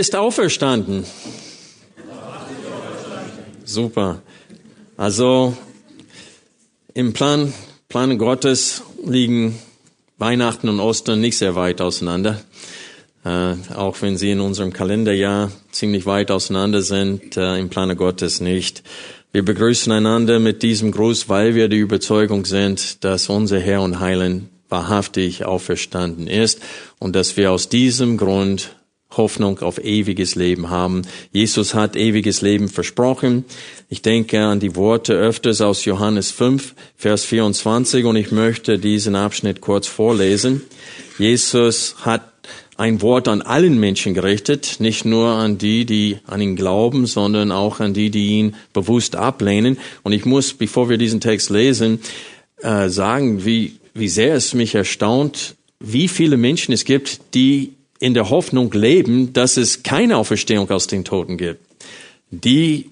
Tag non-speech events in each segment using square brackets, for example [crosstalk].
Ist auferstanden. Super. Also im Plan, Plan Gottes liegen Weihnachten und Ostern nicht sehr weit auseinander. Äh, auch wenn sie in unserem Kalenderjahr ziemlich weit auseinander sind, äh, im Plane Gottes nicht. Wir begrüßen einander mit diesem Gruß, weil wir die Überzeugung sind, dass unser Herr und Heiland wahrhaftig auferstanden ist und dass wir aus diesem Grund Hoffnung auf ewiges Leben haben. Jesus hat ewiges Leben versprochen. Ich denke an die Worte öfters aus Johannes 5, Vers 24 und ich möchte diesen Abschnitt kurz vorlesen. Jesus hat ein Wort an allen Menschen gerichtet, nicht nur an die, die an ihn glauben, sondern auch an die, die ihn bewusst ablehnen. Und ich muss, bevor wir diesen Text lesen, äh, sagen, wie, wie sehr es mich erstaunt, wie viele Menschen es gibt, die in der Hoffnung leben, dass es keine Auferstehung aus den Toten gibt. Die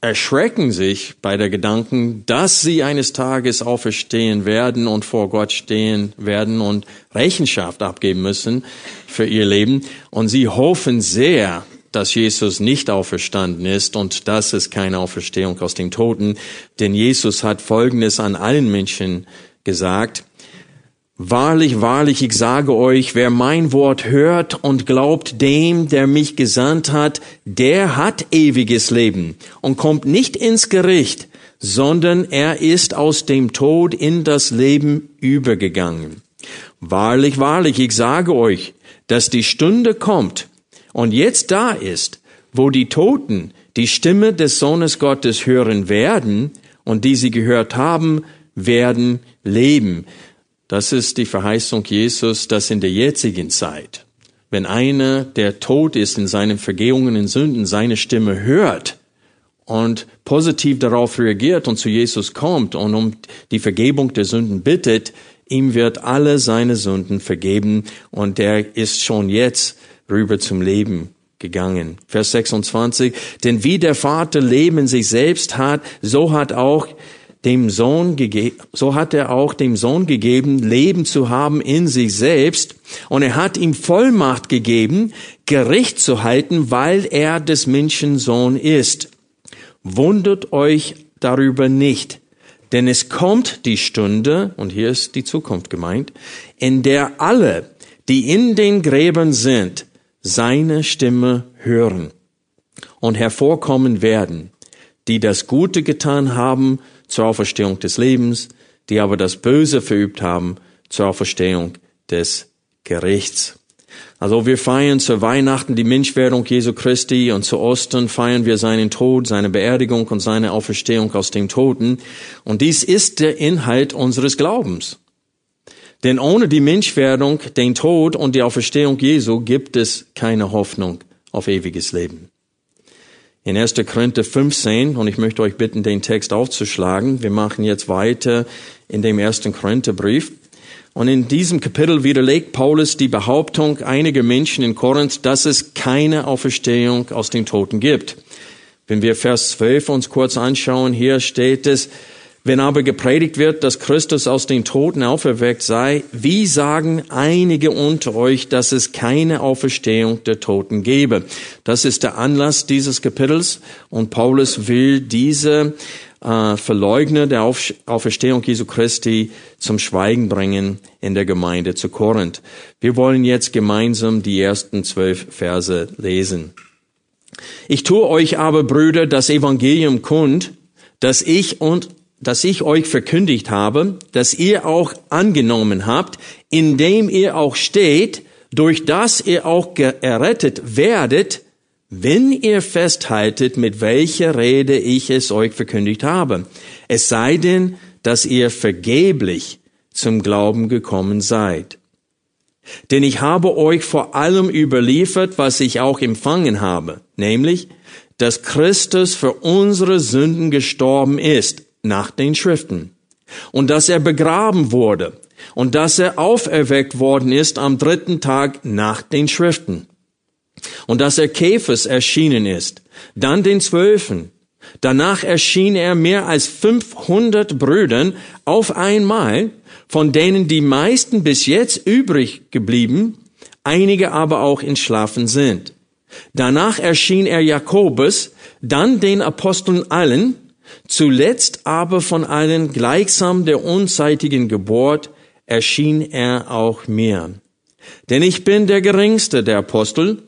erschrecken sich bei der Gedanken, dass sie eines Tages auferstehen werden und vor Gott stehen werden und Rechenschaft abgeben müssen für ihr Leben. Und sie hoffen sehr, dass Jesus nicht auferstanden ist und dass es keine Auferstehung aus den Toten. Denn Jesus hat Folgendes an allen Menschen gesagt. Wahrlich, wahrlich, ich sage euch, wer mein Wort hört und glaubt dem, der mich gesandt hat, der hat ewiges Leben und kommt nicht ins Gericht, sondern er ist aus dem Tod in das Leben übergegangen. Wahrlich, wahrlich, ich sage euch, dass die Stunde kommt und jetzt da ist, wo die Toten die Stimme des Sohnes Gottes hören werden und die sie gehört haben, werden leben. Das ist die Verheißung Jesus, dass in der jetzigen Zeit, wenn einer, der tot ist in seinen Vergehungen und Sünden, seine Stimme hört und positiv darauf reagiert und zu Jesus kommt und um die Vergebung der Sünden bittet, ihm wird alle seine Sünden vergeben und er ist schon jetzt rüber zum Leben gegangen. Vers 26. Denn wie der Vater Leben sich selbst hat, so hat auch dem Sohn gegeben, so hat er auch dem Sohn gegeben, Leben zu haben in sich selbst. Und er hat ihm Vollmacht gegeben, Gericht zu halten, weil er des Menschen Sohn ist. Wundert euch darüber nicht, denn es kommt die Stunde, und hier ist die Zukunft gemeint, in der alle, die in den Gräbern sind, seine Stimme hören und hervorkommen werden, die das Gute getan haben zur Auferstehung des Lebens, die aber das Böse verübt haben zur Auferstehung des Gerichts. Also wir feiern zu Weihnachten die Menschwerdung Jesu Christi und zu Ostern feiern wir seinen Tod, seine Beerdigung und seine Auferstehung aus dem Toten. Und dies ist der Inhalt unseres Glaubens. Denn ohne die Menschwerdung, den Tod und die Auferstehung Jesu gibt es keine Hoffnung auf ewiges Leben. In 1. Korinther 15, und ich möchte euch bitten, den Text aufzuschlagen. Wir machen jetzt weiter in dem 1. Korintherbrief. Und in diesem Kapitel widerlegt Paulus die Behauptung einiger Menschen in Korinth, dass es keine Auferstehung aus den Toten gibt. Wenn wir Vers 12 uns kurz anschauen, hier steht es, wenn aber gepredigt wird, dass Christus aus den Toten auferweckt sei, wie sagen einige unter euch, dass es keine Auferstehung der Toten gebe? Das ist der Anlass dieses Kapitels und Paulus will diese äh, Verleugner der Auf Auferstehung Jesu Christi zum Schweigen bringen in der Gemeinde zu Korinth. Wir wollen jetzt gemeinsam die ersten zwölf Verse lesen. Ich tue euch aber, Brüder, das Evangelium kund, dass ich und dass ich euch verkündigt habe, dass ihr auch angenommen habt, indem ihr auch steht, durch das ihr auch errettet werdet, wenn ihr festhaltet, mit welcher Rede ich es euch verkündigt habe. Es sei denn, dass ihr vergeblich zum Glauben gekommen seid. Denn ich habe euch vor allem überliefert, was ich auch empfangen habe, nämlich, dass Christus für unsere Sünden gestorben ist, nach den Schriften, und dass er begraben wurde, und dass er auferweckt worden ist am dritten Tag nach den Schriften, und dass er Käfers erschienen ist, dann den Zwölfen, Danach erschien er mehr als 500 Brüdern auf einmal, von denen die meisten bis jetzt übrig geblieben, einige aber auch entschlafen sind. Danach erschien er Jakobus, dann den Aposteln allen, zuletzt aber von allen gleichsam der unzeitigen Geburt erschien er auch mir. Denn ich bin der geringste der Apostel,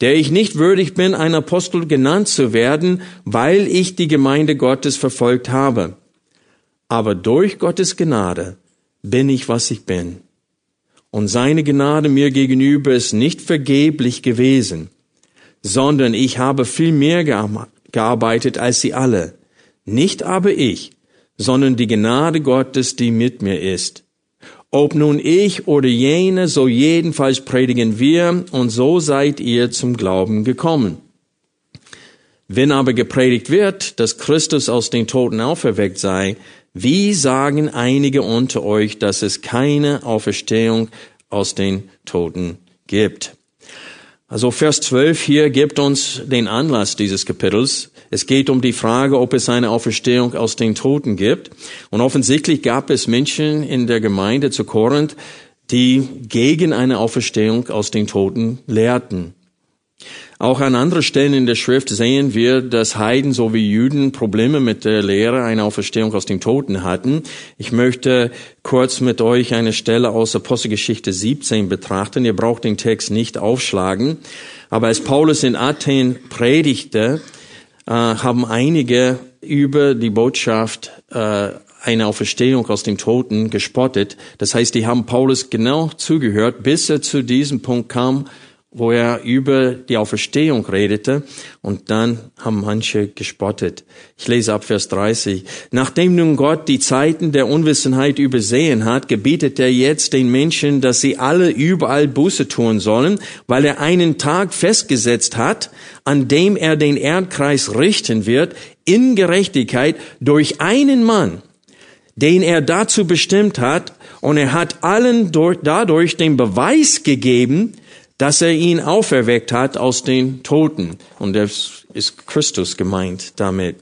der ich nicht würdig bin, ein Apostel genannt zu werden, weil ich die Gemeinde Gottes verfolgt habe. Aber durch Gottes Gnade bin ich, was ich bin. Und seine Gnade mir gegenüber ist nicht vergeblich gewesen, sondern ich habe viel mehr gearbeitet als sie alle. Nicht aber ich, sondern die Gnade Gottes, die mit mir ist. Ob nun ich oder jene, so jedenfalls predigen wir, und so seid ihr zum Glauben gekommen. Wenn aber gepredigt wird, dass Christus aus den Toten auferweckt sei, wie sagen einige unter euch, dass es keine Auferstehung aus den Toten gibt? Also Vers 12 hier gibt uns den Anlass dieses Kapitels. Es geht um die Frage, ob es eine Auferstehung aus den Toten gibt. Und offensichtlich gab es Menschen in der Gemeinde zu Korinth, die gegen eine Auferstehung aus den Toten lehrten. Auch an anderen Stellen in der Schrift sehen wir, dass Heiden sowie Juden Probleme mit der Lehre einer Auferstehung aus den Toten hatten. Ich möchte kurz mit euch eine Stelle aus Apostelgeschichte 17 betrachten. Ihr braucht den Text nicht aufschlagen. Aber als Paulus in Athen predigte, äh, haben einige über die Botschaft äh, eine Auferstehung aus dem Toten gespottet. Das heißt, die haben Paulus genau zugehört, bis er zu diesem Punkt kam, wo er über die Auferstehung redete und dann haben manche gespottet. Ich lese ab Vers 30. Nachdem nun Gott die Zeiten der Unwissenheit übersehen hat, gebietet er jetzt den Menschen, dass sie alle überall Buße tun sollen, weil er einen Tag festgesetzt hat, an dem er den Erdkreis richten wird, in Gerechtigkeit durch einen Mann, den er dazu bestimmt hat, und er hat allen dadurch den Beweis gegeben, dass er ihn auferweckt hat aus den Toten. Und das ist Christus gemeint damit.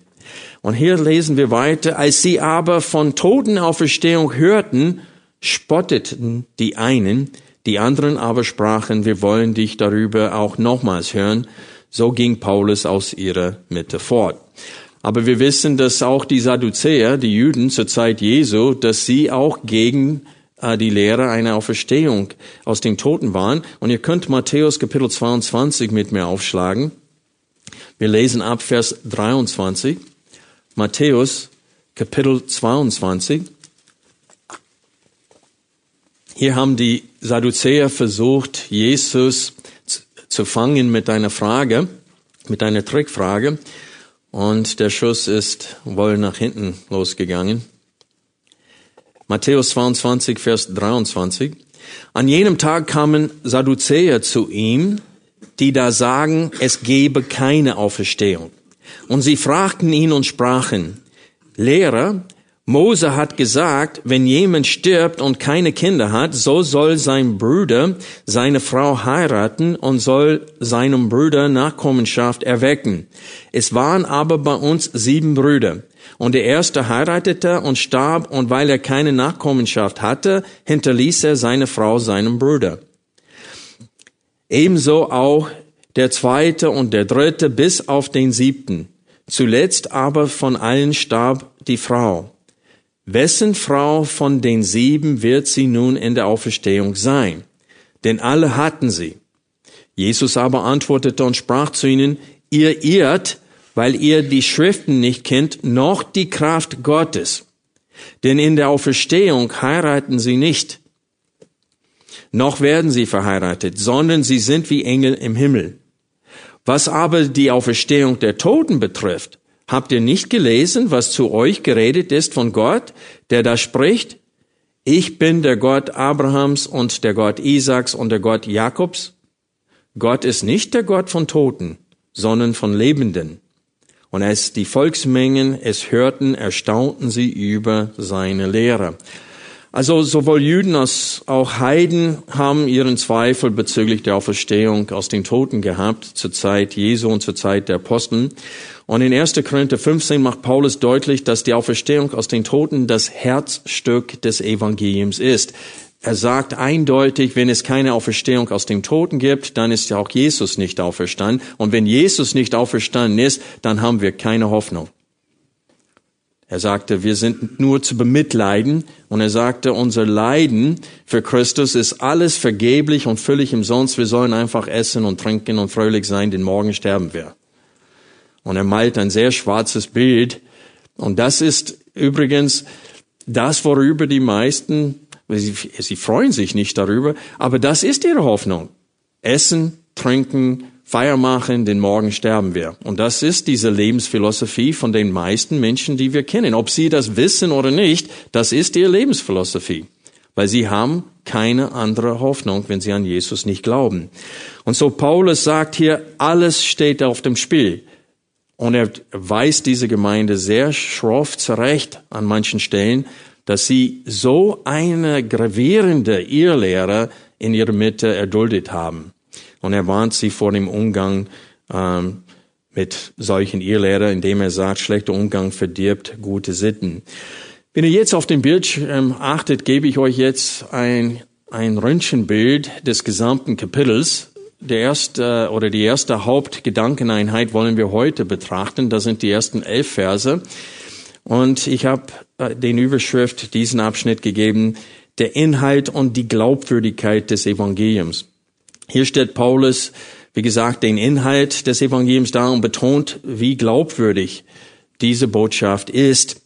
Und hier lesen wir weiter, als sie aber von Totenauferstehung hörten, spotteten die einen, die anderen aber sprachen, wir wollen dich darüber auch nochmals hören. So ging Paulus aus ihrer Mitte fort. Aber wir wissen, dass auch die Sadduzäer, die Juden zur Zeit Jesu, dass sie auch gegen die Lehre einer Auferstehung aus den Toten waren. Und ihr könnt Matthäus Kapitel 22 mit mir aufschlagen. Wir lesen ab Vers 23. Matthäus Kapitel 22. Hier haben die Sadduzäer versucht, Jesus zu fangen mit einer Frage, mit einer Trickfrage. Und der Schuss ist wohl nach hinten losgegangen. Matthäus 22, Vers 23. An jenem Tag kamen Sadduzäer zu ihm, die da sagen, es gebe keine Auferstehung. Und sie fragten ihn und sprachen, Lehrer, Mose hat gesagt, wenn jemand stirbt und keine Kinder hat, so soll sein Bruder seine Frau heiraten und soll seinem Bruder Nachkommenschaft erwecken. Es waren aber bei uns sieben Brüder. Und der erste heiratete und starb, und weil er keine Nachkommenschaft hatte, hinterließ er seine Frau seinem Bruder. Ebenso auch der zweite und der dritte bis auf den siebten. Zuletzt aber von allen starb die Frau. Wessen Frau von den sieben wird sie nun in der Auferstehung sein? Denn alle hatten sie. Jesus aber antwortete und sprach zu ihnen, ihr irrt, weil ihr die Schriften nicht kennt, noch die Kraft Gottes. Denn in der Auferstehung heiraten sie nicht, noch werden sie verheiratet, sondern sie sind wie Engel im Himmel. Was aber die Auferstehung der Toten betrifft, habt ihr nicht gelesen, was zu euch geredet ist von Gott, der da spricht, ich bin der Gott Abrahams und der Gott Isaaks und der Gott Jakobs? Gott ist nicht der Gott von Toten, sondern von Lebenden. Und als die Volksmengen es hörten, erstaunten sie über seine Lehre. Also sowohl Juden als auch Heiden haben ihren Zweifel bezüglich der Auferstehung aus den Toten gehabt, zur Zeit Jesu und zur Zeit der Aposteln. Und in 1. Korinther 15 macht Paulus deutlich, dass die Auferstehung aus den Toten das Herzstück des Evangeliums ist. Er sagt eindeutig, wenn es keine Auferstehung aus dem Toten gibt, dann ist ja auch Jesus nicht auferstanden. Und wenn Jesus nicht auferstanden ist, dann haben wir keine Hoffnung. Er sagte, wir sind nur zu bemitleiden. Und er sagte, unser Leiden für Christus ist alles vergeblich und völlig umsonst. Wir sollen einfach essen und trinken und fröhlich sein, denn morgen sterben wir. Und er malt ein sehr schwarzes Bild. Und das ist übrigens das, worüber die meisten Sie, sie freuen sich nicht darüber, aber das ist ihre Hoffnung. Essen, trinken, Feier machen, denn morgen sterben wir. Und das ist diese Lebensphilosophie von den meisten Menschen, die wir kennen. Ob sie das wissen oder nicht, das ist ihre Lebensphilosophie. Weil sie haben keine andere Hoffnung, wenn sie an Jesus nicht glauben. Und so Paulus sagt hier, alles steht auf dem Spiel. Und er weist diese Gemeinde sehr schroff zurecht an manchen Stellen, dass sie so eine gravierende Irrlehre in ihrer Mitte erduldet haben. Und er warnt sie vor dem Umgang ähm, mit solchen Irrlehrern, indem er sagt, schlechter Umgang verdirbt gute Sitten. Wenn ihr jetzt auf den Bildschirm achtet, gebe ich euch jetzt ein, ein Röntgenbild des gesamten Kapitels. Der erste oder die erste Hauptgedankeneinheit wollen wir heute betrachten. Das sind die ersten elf Verse. Und ich habe äh, den Überschrift diesen Abschnitt gegeben, der Inhalt und die Glaubwürdigkeit des Evangeliums. Hier stellt Paulus, wie gesagt, den Inhalt des Evangeliums dar und betont, wie glaubwürdig diese Botschaft ist.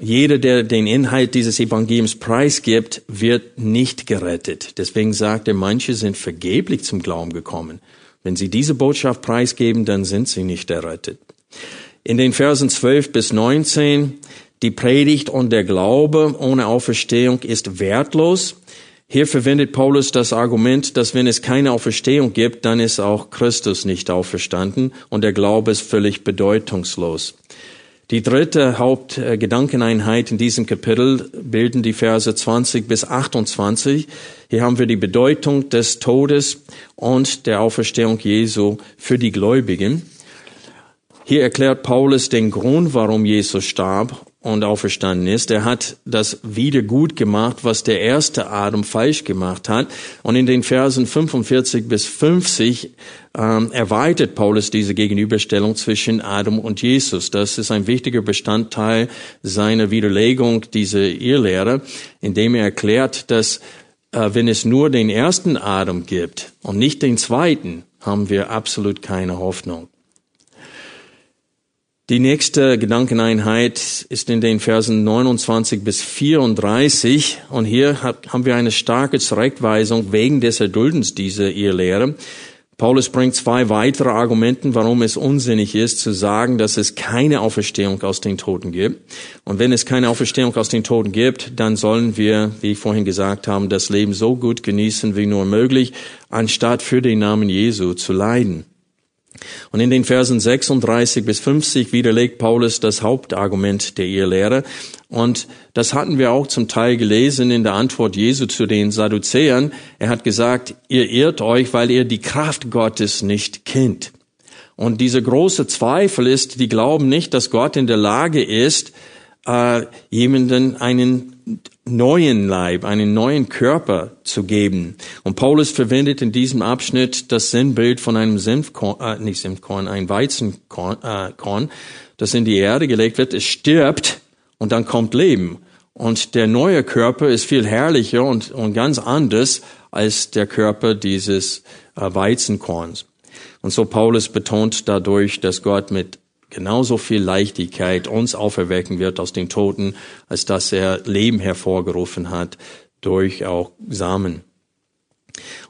Jeder, der den Inhalt dieses Evangeliums preisgibt, wird nicht gerettet. Deswegen sagt er, manche sind vergeblich zum Glauben gekommen. Wenn sie diese Botschaft preisgeben, dann sind sie nicht errettet. In den Versen 12 bis 19, die Predigt und der Glaube ohne Auferstehung ist wertlos. Hier verwendet Paulus das Argument, dass wenn es keine Auferstehung gibt, dann ist auch Christus nicht auferstanden und der Glaube ist völlig bedeutungslos. Die dritte Hauptgedankeneinheit in diesem Kapitel bilden die Verse 20 bis 28. Hier haben wir die Bedeutung des Todes und der Auferstehung Jesu für die Gläubigen. Hier erklärt Paulus den Grund, warum Jesus starb und auferstanden ist. Er hat das wieder gut gemacht, was der erste Adam falsch gemacht hat. Und in den Versen 45 bis 50 ähm, erweitert Paulus diese Gegenüberstellung zwischen Adam und Jesus. Das ist ein wichtiger Bestandteil seiner Widerlegung dieser Irrlehre, indem er erklärt, dass äh, wenn es nur den ersten Adam gibt und nicht den zweiten, haben wir absolut keine Hoffnung. Die nächste Gedankeneinheit ist in den Versen 29 bis 34 und hier haben wir eine starke Zurechtweisung wegen des Erduldens dieser Irrlehre. Paulus bringt zwei weitere Argumenten, warum es unsinnig ist zu sagen, dass es keine Auferstehung aus den Toten gibt. Und wenn es keine Auferstehung aus den Toten gibt, dann sollen wir, wie ich vorhin gesagt habe, das Leben so gut genießen wie nur möglich, anstatt für den Namen Jesu zu leiden. Und in den Versen 36 bis 50 widerlegt Paulus das Hauptargument der Irrlehre. Und das hatten wir auch zum Teil gelesen in der Antwort Jesu zu den Sadduzäern. Er hat gesagt, ihr irrt euch, weil ihr die Kraft Gottes nicht kennt. Und dieser große Zweifel ist, die glauben nicht, dass Gott in der Lage ist, äh, jemanden einen neuen Leib, einen neuen Körper zu geben. Und Paulus verwendet in diesem Abschnitt das Sinnbild von einem Senfkorn, äh, nicht Senfkorn, ein Weizenkorn, äh, Korn, das in die Erde gelegt wird. Es stirbt und dann kommt Leben. Und der neue Körper ist viel herrlicher und, und ganz anders als der Körper dieses äh, Weizenkorns. Und so Paulus betont dadurch, dass Gott mit genauso viel Leichtigkeit uns auferwecken wird aus den Toten, als dass er Leben hervorgerufen hat durch auch Samen.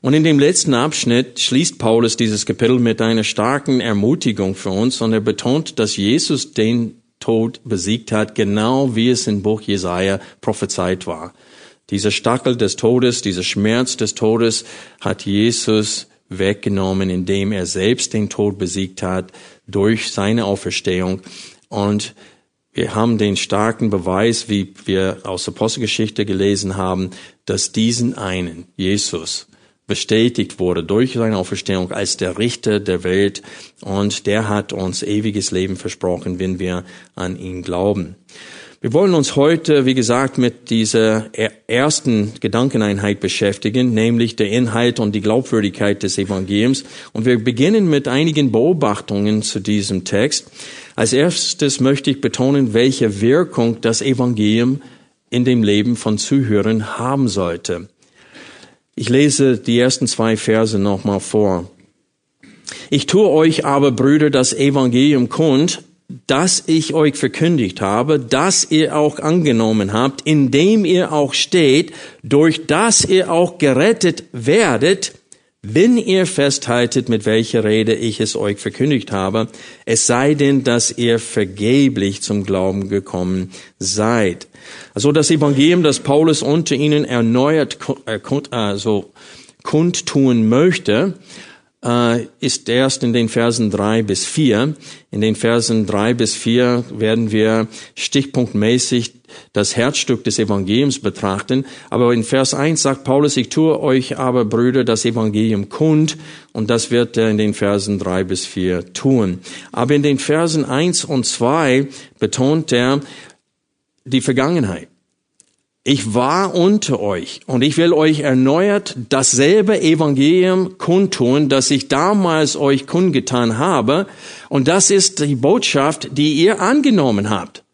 Und in dem letzten Abschnitt schließt Paulus dieses Kapitel mit einer starken Ermutigung für uns und er betont, dass Jesus den Tod besiegt hat, genau wie es im Buch Jesaja prophezeit war. Dieser Stachel des Todes, dieser Schmerz des Todes hat Jesus weggenommen, indem er selbst den Tod besiegt hat durch seine Auferstehung. Und wir haben den starken Beweis, wie wir aus Apostelgeschichte gelesen haben, dass diesen einen, Jesus, bestätigt wurde durch seine Auferstehung als der Richter der Welt und der hat uns ewiges Leben versprochen, wenn wir an ihn glauben. Wir wollen uns heute, wie gesagt, mit dieser ersten Gedankeneinheit beschäftigen, nämlich der Inhalt und die Glaubwürdigkeit des Evangeliums. Und wir beginnen mit einigen Beobachtungen zu diesem Text. Als erstes möchte ich betonen, welche Wirkung das Evangelium in dem Leben von Zuhörern haben sollte. Ich lese die ersten zwei Verse nochmal vor. Ich tue euch aber, Brüder, das Evangelium kund, das ich euch verkündigt habe, das ihr auch angenommen habt, indem ihr auch steht, durch das ihr auch gerettet werdet, wenn ihr festhaltet, mit welcher Rede ich es euch verkündigt habe, es sei denn, dass ihr vergeblich zum Glauben gekommen seid. Also das Evangelium, das Paulus unter ihnen erneuert also kundtun möchte, äh, ist erst in den Versen drei bis vier. In den Versen drei bis vier werden wir stichpunktmäßig das Herzstück des Evangeliums betrachten. Aber in Vers eins sagt Paulus, ich tue euch aber, Brüder, das Evangelium kund. Und das wird er in den Versen drei bis vier tun. Aber in den Versen eins und zwei betont er die Vergangenheit. Ich war unter euch und ich will euch erneuert dasselbe Evangelium kundtun, das ich damals euch kundgetan habe. Und das ist die Botschaft, die ihr angenommen habt.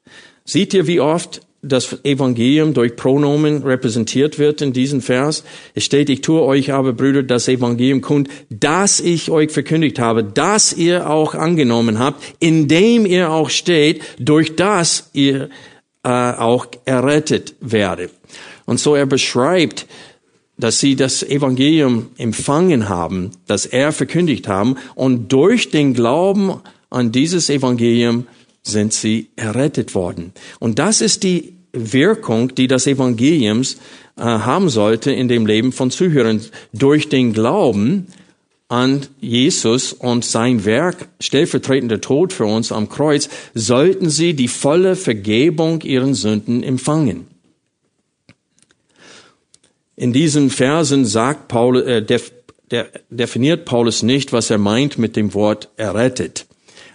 Seht ihr, wie oft das Evangelium durch Pronomen repräsentiert wird in diesem Vers. Es steht, ich tue euch aber, Brüder, das Evangelium kund, das ich euch verkündigt habe, das ihr auch angenommen habt, indem ihr auch steht, durch das ihr äh, auch errettet werde. Und so er beschreibt, dass sie das Evangelium empfangen haben, das er verkündigt haben, und durch den Glauben an dieses Evangelium sind sie errettet worden. Und das ist die Wirkung, die das Evangeliums äh, haben sollte in dem Leben von Zuhörern. Durch den Glauben an Jesus und sein Werk, stellvertretender Tod für uns am Kreuz, sollten sie die volle Vergebung ihren Sünden empfangen. In diesen Versen sagt Paulus, äh, def, der, definiert Paulus nicht, was er meint mit dem Wort errettet.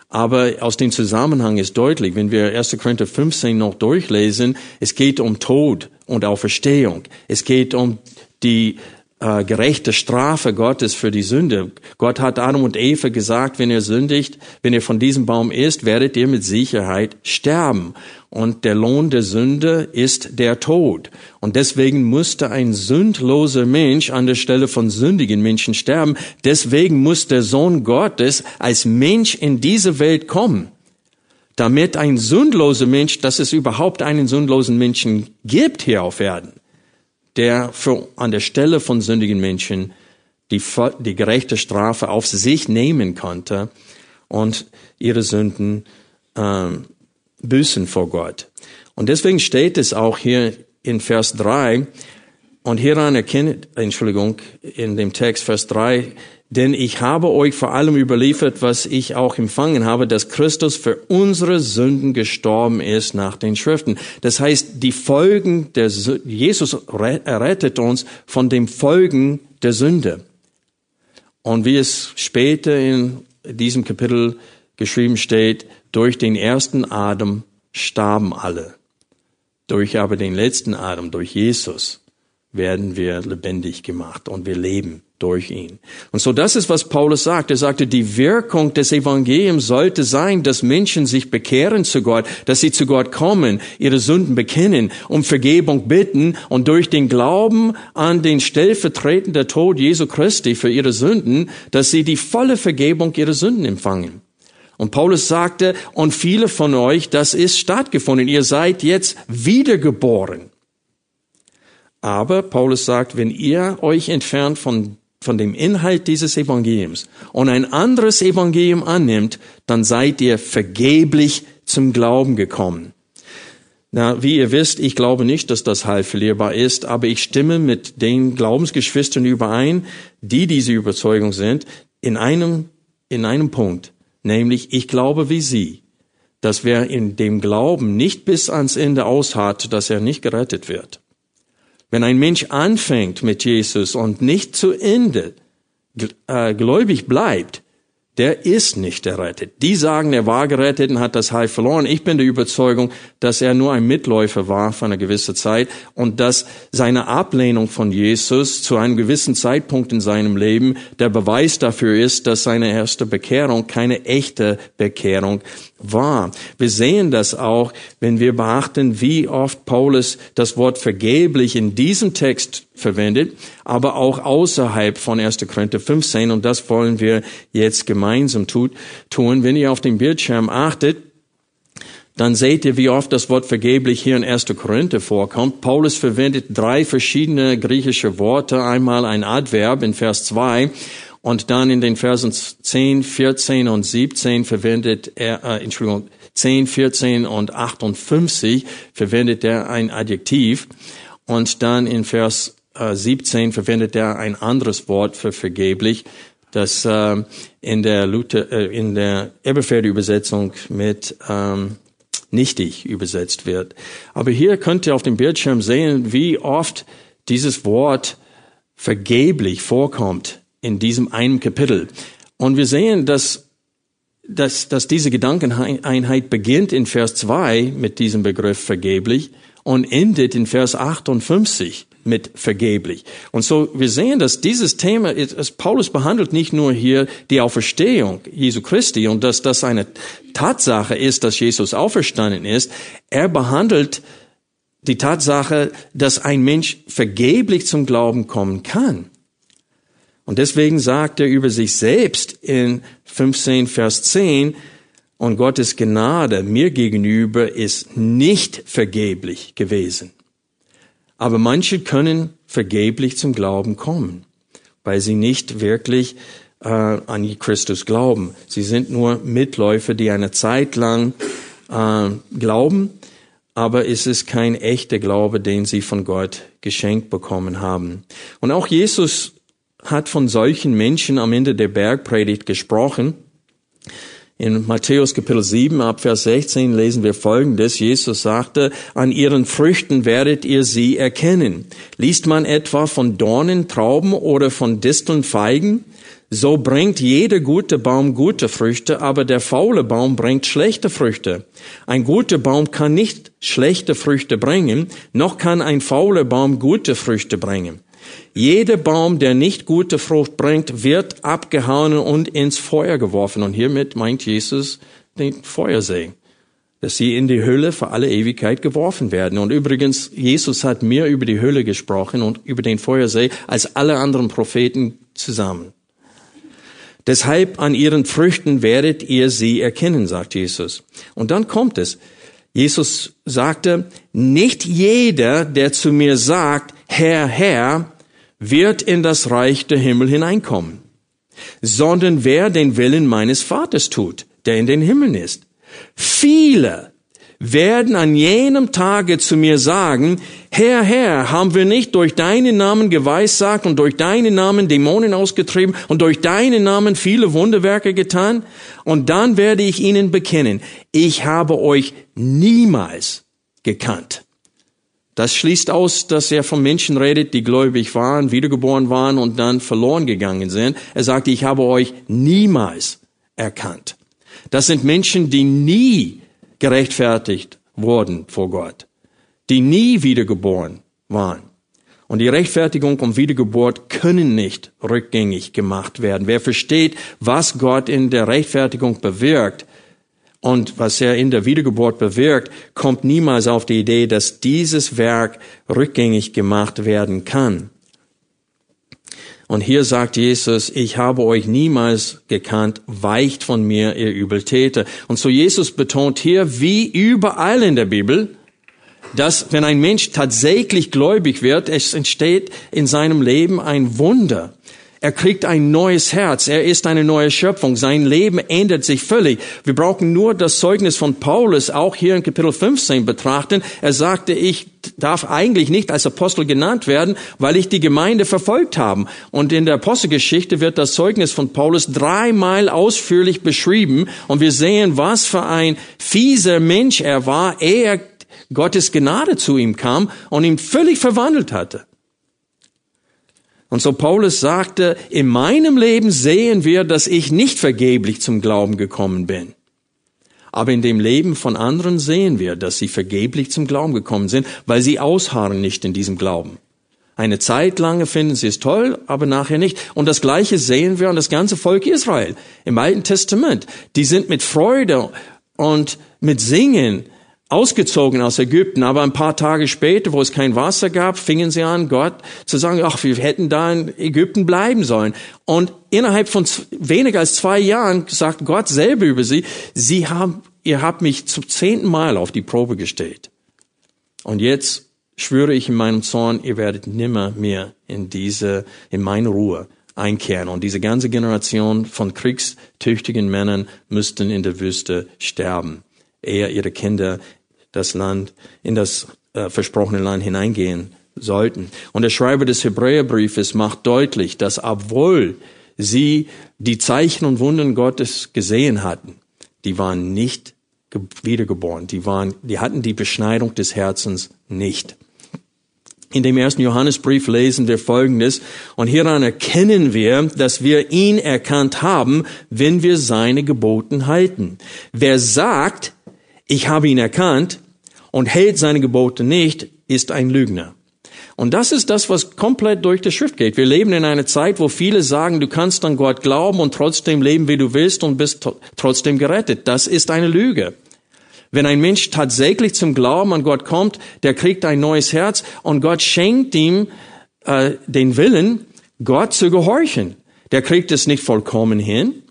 Aber aus dem Zusammenhang ist deutlich, wenn wir 1. Korinther 15 noch durchlesen, es geht um Tod und Auferstehung. Es geht um die äh, gerechte Strafe Gottes für die Sünde. Gott hat Adam und Eva gesagt, wenn ihr sündigt, wenn ihr von diesem Baum isst, werdet ihr mit Sicherheit sterben. Und der Lohn der Sünde ist der Tod. Und deswegen musste ein sündloser Mensch an der Stelle von sündigen Menschen sterben. Deswegen muss der Sohn Gottes als Mensch in diese Welt kommen damit ein sündloser Mensch, dass es überhaupt einen sündlosen Menschen gibt hier auf Erden, der für, an der Stelle von sündigen Menschen die, die gerechte Strafe auf sich nehmen konnte und ihre Sünden ähm, büßen vor Gott. Und deswegen steht es auch hier in Vers 3, und hieran erkennt, Entschuldigung, in dem Text Vers 3, denn ich habe euch vor allem überliefert, was ich auch empfangen habe, dass Christus für unsere Sünden gestorben ist nach den Schriften. Das heißt, die Folgen der Jesus errettet uns von den Folgen der Sünde. Und wie es später in diesem Kapitel geschrieben steht, durch den ersten Adam starben alle. Durch aber den letzten Adam, durch Jesus, werden wir lebendig gemacht und wir leben durch ihn. Und so das ist, was Paulus sagt. Er sagte, die Wirkung des Evangeliums sollte sein, dass Menschen sich bekehren zu Gott, dass sie zu Gott kommen, ihre Sünden bekennen, um Vergebung bitten und durch den Glauben an den stellvertretenden Tod Jesu Christi für ihre Sünden, dass sie die volle Vergebung ihrer Sünden empfangen. Und Paulus sagte, und viele von euch, das ist stattgefunden. Ihr seid jetzt wiedergeboren. Aber Paulus sagt, wenn ihr euch entfernt von von dem Inhalt dieses Evangeliums und ein anderes Evangelium annimmt, dann seid ihr vergeblich zum Glauben gekommen. Na, wie ihr wisst, ich glaube nicht, dass das Heil verlierbar ist, aber ich stimme mit den Glaubensgeschwistern überein, die diese Überzeugung sind, in einem, in einem Punkt. Nämlich, ich glaube wie sie, dass wer in dem Glauben nicht bis ans Ende ausharrt, dass er nicht gerettet wird. Wenn ein Mensch anfängt mit Jesus und nicht zu Ende äh, gläubig bleibt, der ist nicht errettet. Die sagen, er war gerettet und hat das Heil verloren. Ich bin der Überzeugung, dass er nur ein Mitläufer war für eine gewisse Zeit und dass seine Ablehnung von Jesus zu einem gewissen Zeitpunkt in seinem Leben der Beweis dafür ist, dass seine erste Bekehrung keine echte Bekehrung war. Wir sehen das auch, wenn wir beachten, wie oft Paulus das Wort vergeblich in diesem Text verwendet, aber auch außerhalb von 1. Korinther 15. Und das wollen wir jetzt gemeinsam tun. Wenn ihr auf dem Bildschirm achtet, dann seht ihr, wie oft das Wort vergeblich hier in 1. Korinther vorkommt. Paulus verwendet drei verschiedene griechische Worte. Einmal ein Adverb in Vers 2 und dann in den Versen 10, 14 und 17 verwendet er, äh, Entschuldigung, 10, 14 und 58 verwendet er ein Adjektiv. Und dann in Vers äh, 17 verwendet er ein anderes Wort für vergeblich, das äh, in der Luther, äh, in der Elberfelder Übersetzung mit ähm, nichtig übersetzt wird. Aber hier könnt ihr auf dem Bildschirm sehen, wie oft dieses Wort vergeblich vorkommt in diesem einen Kapitel. Und wir sehen, dass, dass, dass diese Gedankeneinheit beginnt in Vers 2 mit diesem Begriff vergeblich und endet in Vers 58 mit vergeblich. Und so, wir sehen, dass dieses Thema, ist, Paulus behandelt nicht nur hier die Auferstehung Jesu Christi und dass das eine Tatsache ist, dass Jesus auferstanden ist. Er behandelt die Tatsache, dass ein Mensch vergeblich zum Glauben kommen kann. Und deswegen sagt er über sich selbst in 15 Vers 10, und Gottes Gnade mir gegenüber ist nicht vergeblich gewesen. Aber manche können vergeblich zum Glauben kommen, weil sie nicht wirklich äh, an Christus glauben. Sie sind nur Mitläufer, die eine Zeit lang äh, glauben, aber es ist kein echter Glaube, den sie von Gott geschenkt bekommen haben. Und auch Jesus hat von solchen Menschen am Ende der Bergpredigt gesprochen. In Matthäus Kapitel 7 ab Vers 16 lesen wir Folgendes. Jesus sagte, an ihren Früchten werdet ihr sie erkennen. Liest man etwa von Dornen, Trauben oder von Disteln, Feigen? So bringt jeder gute Baum gute Früchte, aber der faule Baum bringt schlechte Früchte. Ein guter Baum kann nicht schlechte Früchte bringen, noch kann ein fauler Baum gute Früchte bringen. Jeder Baum, der nicht gute Frucht bringt, wird abgehauen und ins Feuer geworfen. Und hiermit meint Jesus den Feuersee, dass sie in die Hölle für alle Ewigkeit geworfen werden. Und übrigens, Jesus hat mehr über die Hölle gesprochen und über den Feuersee als alle anderen Propheten zusammen. Deshalb an ihren Früchten werdet ihr sie erkennen, sagt Jesus. Und dann kommt es. Jesus sagte, nicht jeder, der zu mir sagt, Herr, Herr, wird in das Reich der Himmel hineinkommen, sondern wer den Willen meines Vaters tut, der in den Himmeln ist. Viele werden an jenem Tage zu mir sagen, Herr, Herr, haben wir nicht durch deinen Namen geweissagt und durch deinen Namen Dämonen ausgetrieben und durch deinen Namen viele Wunderwerke getan? Und dann werde ich ihnen bekennen, ich habe euch niemals gekannt. Das schließt aus, dass er von Menschen redet, die gläubig waren, wiedergeboren waren und dann verloren gegangen sind. Er sagt, ich habe euch niemals erkannt. Das sind Menschen, die nie gerechtfertigt wurden vor Gott, die nie wiedergeboren waren. Und die Rechtfertigung und Wiedergeburt können nicht rückgängig gemacht werden. Wer versteht, was Gott in der Rechtfertigung bewirkt und was er in der Wiedergeburt bewirkt, kommt niemals auf die Idee, dass dieses Werk rückgängig gemacht werden kann. Und hier sagt Jesus, ich habe euch niemals gekannt, weicht von mir, ihr Übeltäter. Und so Jesus betont hier, wie überall in der Bibel, dass wenn ein Mensch tatsächlich gläubig wird, es entsteht in seinem Leben ein Wunder. Er kriegt ein neues Herz. Er ist eine neue Schöpfung. Sein Leben ändert sich völlig. Wir brauchen nur das Zeugnis von Paulus auch hier in Kapitel 15 betrachten. Er sagte, ich darf eigentlich nicht als Apostel genannt werden, weil ich die Gemeinde verfolgt habe. Und in der Apostelgeschichte wird das Zeugnis von Paulus dreimal ausführlich beschrieben. Und wir sehen, was für ein fieser Mensch er war, ehe Gottes Gnade zu ihm kam und ihn völlig verwandelt hatte. Und so Paulus sagte, in meinem Leben sehen wir, dass ich nicht vergeblich zum Glauben gekommen bin. Aber in dem Leben von anderen sehen wir, dass sie vergeblich zum Glauben gekommen sind, weil sie ausharren nicht in diesem Glauben. Eine Zeit lange finden sie es toll, aber nachher nicht. Und das Gleiche sehen wir an das ganze Volk Israel im Alten Testament. Die sind mit Freude und mit Singen ausgezogen aus Ägypten, aber ein paar Tage später, wo es kein Wasser gab, fingen sie an, Gott zu sagen, ach, wir hätten da in Ägypten bleiben sollen. Und innerhalb von weniger als zwei Jahren sagt Gott selber über sie, sie haben, ihr habt mich zum zehnten Mal auf die Probe gestellt. Und jetzt schwöre ich in meinem Zorn, ihr werdet nimmer mehr in diese, in meine Ruhe einkehren. Und diese ganze Generation von kriegstüchtigen Männern müssten in der Wüste sterben ehe ihre Kinder das Land, in das äh, versprochene Land hineingehen sollten. Und der Schreiber des Hebräerbriefes macht deutlich, dass obwohl sie die Zeichen und Wunden Gottes gesehen hatten, die waren nicht wiedergeboren. Die waren, die hatten die Beschneidung des Herzens nicht. In dem ersten Johannesbrief lesen wir Folgendes, und hieran erkennen wir, dass wir ihn erkannt haben, wenn wir seine Geboten halten. Wer sagt, ich habe ihn erkannt und hält seine Gebote nicht, ist ein Lügner. Und das ist das, was komplett durch die Schrift geht. Wir leben in einer Zeit, wo viele sagen, du kannst an Gott glauben und trotzdem leben, wie du willst und bist trotzdem gerettet. Das ist eine Lüge. Wenn ein Mensch tatsächlich zum Glauben an Gott kommt, der kriegt ein neues Herz und Gott schenkt ihm äh, den Willen, Gott zu gehorchen. Der kriegt es nicht vollkommen hin,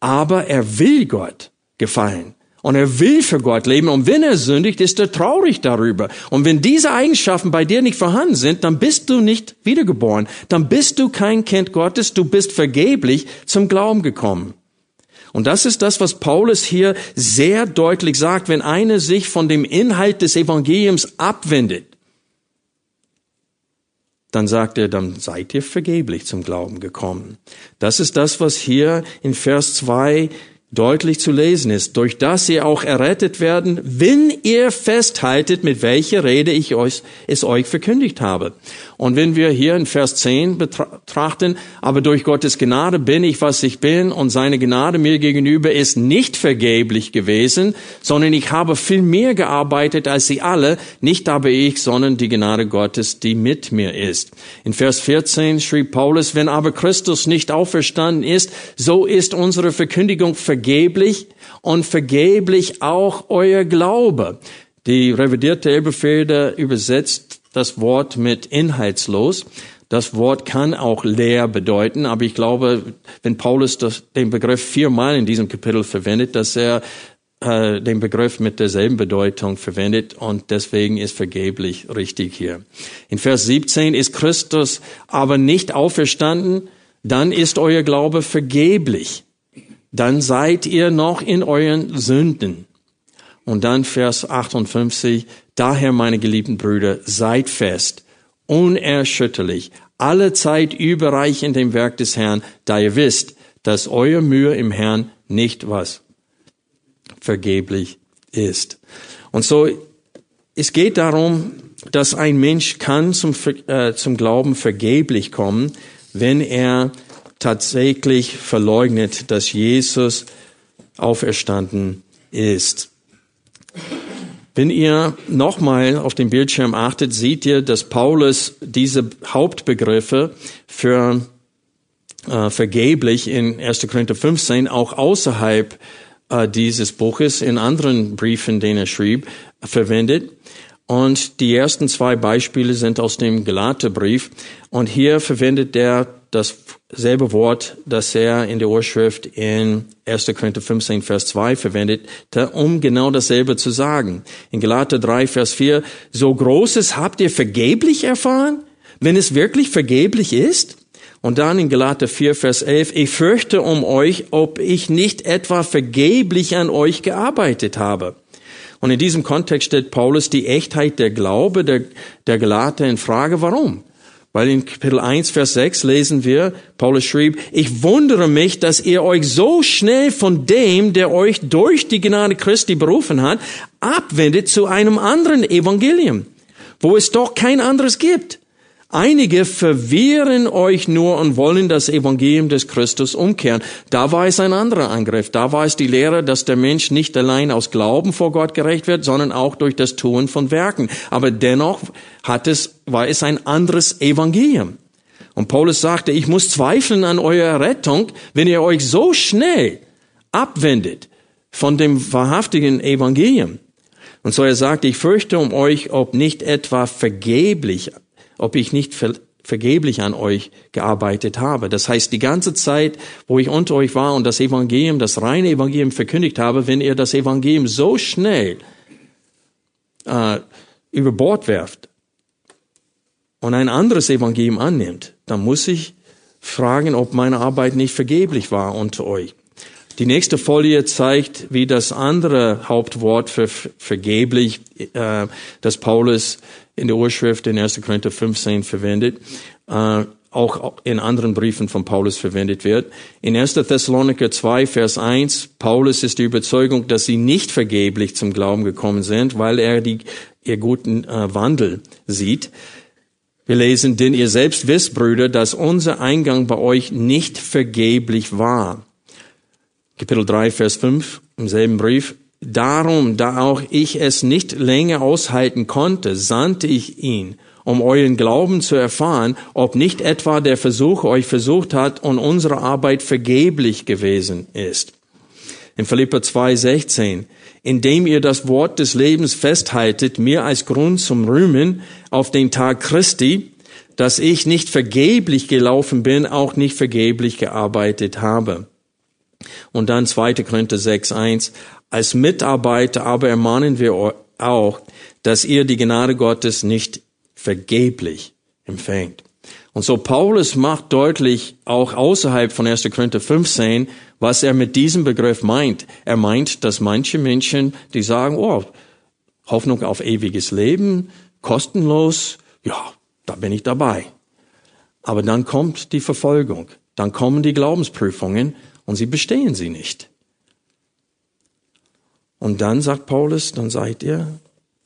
aber er will Gott gefallen. Und er will für Gott leben. Und wenn er sündigt, ist er traurig darüber. Und wenn diese Eigenschaften bei dir nicht vorhanden sind, dann bist du nicht wiedergeboren. Dann bist du kein Kind Gottes. Du bist vergeblich zum Glauben gekommen. Und das ist das, was Paulus hier sehr deutlich sagt. Wenn einer sich von dem Inhalt des Evangeliums abwendet, dann sagt er, dann seid ihr vergeblich zum Glauben gekommen. Das ist das, was hier in Vers 2 deutlich zu lesen ist, durch das ihr auch errettet werden, wenn ihr festhaltet, mit welcher Rede ich euch, es euch verkündigt habe. Und wenn wir hier in Vers 10 betrachten, aber durch Gottes Gnade bin ich, was ich bin, und seine Gnade mir gegenüber ist nicht vergeblich gewesen, sondern ich habe viel mehr gearbeitet als sie alle, nicht aber ich, sondern die Gnade Gottes, die mit mir ist. In Vers 14 schrieb Paulus, wenn aber Christus nicht auferstanden ist, so ist unsere Verkündigung vergeblich und vergeblich auch euer Glaube. Die revidierte Elberfelder übersetzt das Wort mit inhaltslos. Das Wort kann auch leer bedeuten, aber ich glaube, wenn Paulus das, den Begriff viermal in diesem Kapitel verwendet, dass er äh, den Begriff mit derselben Bedeutung verwendet und deswegen ist vergeblich richtig hier. In Vers 17 ist Christus aber nicht auferstanden, dann ist euer Glaube vergeblich. Dann seid ihr noch in euren Sünden. Und dann Vers 58, daher meine geliebten Brüder, seid fest, unerschütterlich, alle Zeit überreich in dem Werk des Herrn, da ihr wisst, dass euer Mühe im Herrn nicht was vergeblich ist. Und so, es geht darum, dass ein Mensch kann zum, äh, zum Glauben vergeblich kommen, wenn er tatsächlich verleugnet, dass Jesus auferstanden ist. Wenn ihr nochmal auf den Bildschirm achtet, seht ihr, dass Paulus diese Hauptbegriffe für äh, vergeblich in 1. Korinther 15 auch außerhalb äh, dieses Buches in anderen Briefen, den er schrieb, verwendet. Und die ersten zwei Beispiele sind aus dem Galaterbrief. Und hier verwendet er dasselbe Wort, das er in der Urschrift in 1. Korinther 15, Vers 2 verwendet, um genau dasselbe zu sagen. In Galater 3, Vers 4, so Großes habt ihr vergeblich erfahren, wenn es wirklich vergeblich ist? Und dann in Galater 4, Vers 11, ich fürchte um euch, ob ich nicht etwa vergeblich an euch gearbeitet habe. Und in diesem Kontext stellt Paulus die Echtheit der Glaube der, der Galater in Frage. Warum? Weil in Kapitel 1, Vers 6 lesen wir, Paulus schrieb, ich wundere mich, dass ihr euch so schnell von dem, der euch durch die Gnade Christi berufen hat, abwendet zu einem anderen Evangelium, wo es doch kein anderes gibt. Einige verwehren euch nur und wollen das Evangelium des Christus umkehren. Da war es ein anderer Angriff. Da war es die Lehre, dass der Mensch nicht allein aus Glauben vor Gott gerecht wird, sondern auch durch das Tun von Werken. Aber dennoch hat es, war es ein anderes Evangelium. Und Paulus sagte, ich muss zweifeln an eurer Rettung, wenn ihr euch so schnell abwendet von dem wahrhaftigen Evangelium. Und so er sagte, ich fürchte um euch, ob nicht etwa vergeblich ob ich nicht ver vergeblich an euch gearbeitet habe. Das heißt, die ganze Zeit, wo ich unter euch war und das Evangelium, das reine Evangelium verkündigt habe, wenn ihr das Evangelium so schnell äh, über Bord werft und ein anderes Evangelium annimmt, dann muss ich fragen, ob meine Arbeit nicht vergeblich war unter euch. Die nächste Folie zeigt, wie das andere Hauptwort für vergeblich, äh, das Paulus in der Urschrift in 1. Korinther 15 verwendet, äh, auch in anderen Briefen von Paulus verwendet wird. In 1. Thessaloniker 2, Vers 1, Paulus ist die Überzeugung, dass sie nicht vergeblich zum Glauben gekommen sind, weil er die, ihr guten äh, Wandel sieht. Wir lesen, denn ihr selbst wisst, Brüder, dass unser Eingang bei euch nicht vergeblich war. Kapitel 3, Vers 5 im selben Brief. Darum, da auch ich es nicht länger aushalten konnte, sandte ich ihn, um euren Glauben zu erfahren, ob nicht etwa der Versuch euch versucht hat und unsere Arbeit vergeblich gewesen ist. In Philippa 2,16, indem ihr das Wort des Lebens festhaltet, mir als Grund zum Rühmen auf den Tag Christi, dass ich nicht vergeblich gelaufen bin, auch nicht vergeblich gearbeitet habe. Und dann 2. Korinther 6,1, als Mitarbeiter aber ermahnen wir auch, dass ihr die Gnade Gottes nicht vergeblich empfängt. Und so Paulus macht deutlich, auch außerhalb von 1. Korinther 15, was er mit diesem Begriff meint. Er meint, dass manche Menschen, die sagen, oh, Hoffnung auf ewiges Leben, kostenlos, ja, da bin ich dabei. Aber dann kommt die Verfolgung, dann kommen die Glaubensprüfungen und sie bestehen sie nicht. Und dann sagt Paulus, dann seid ihr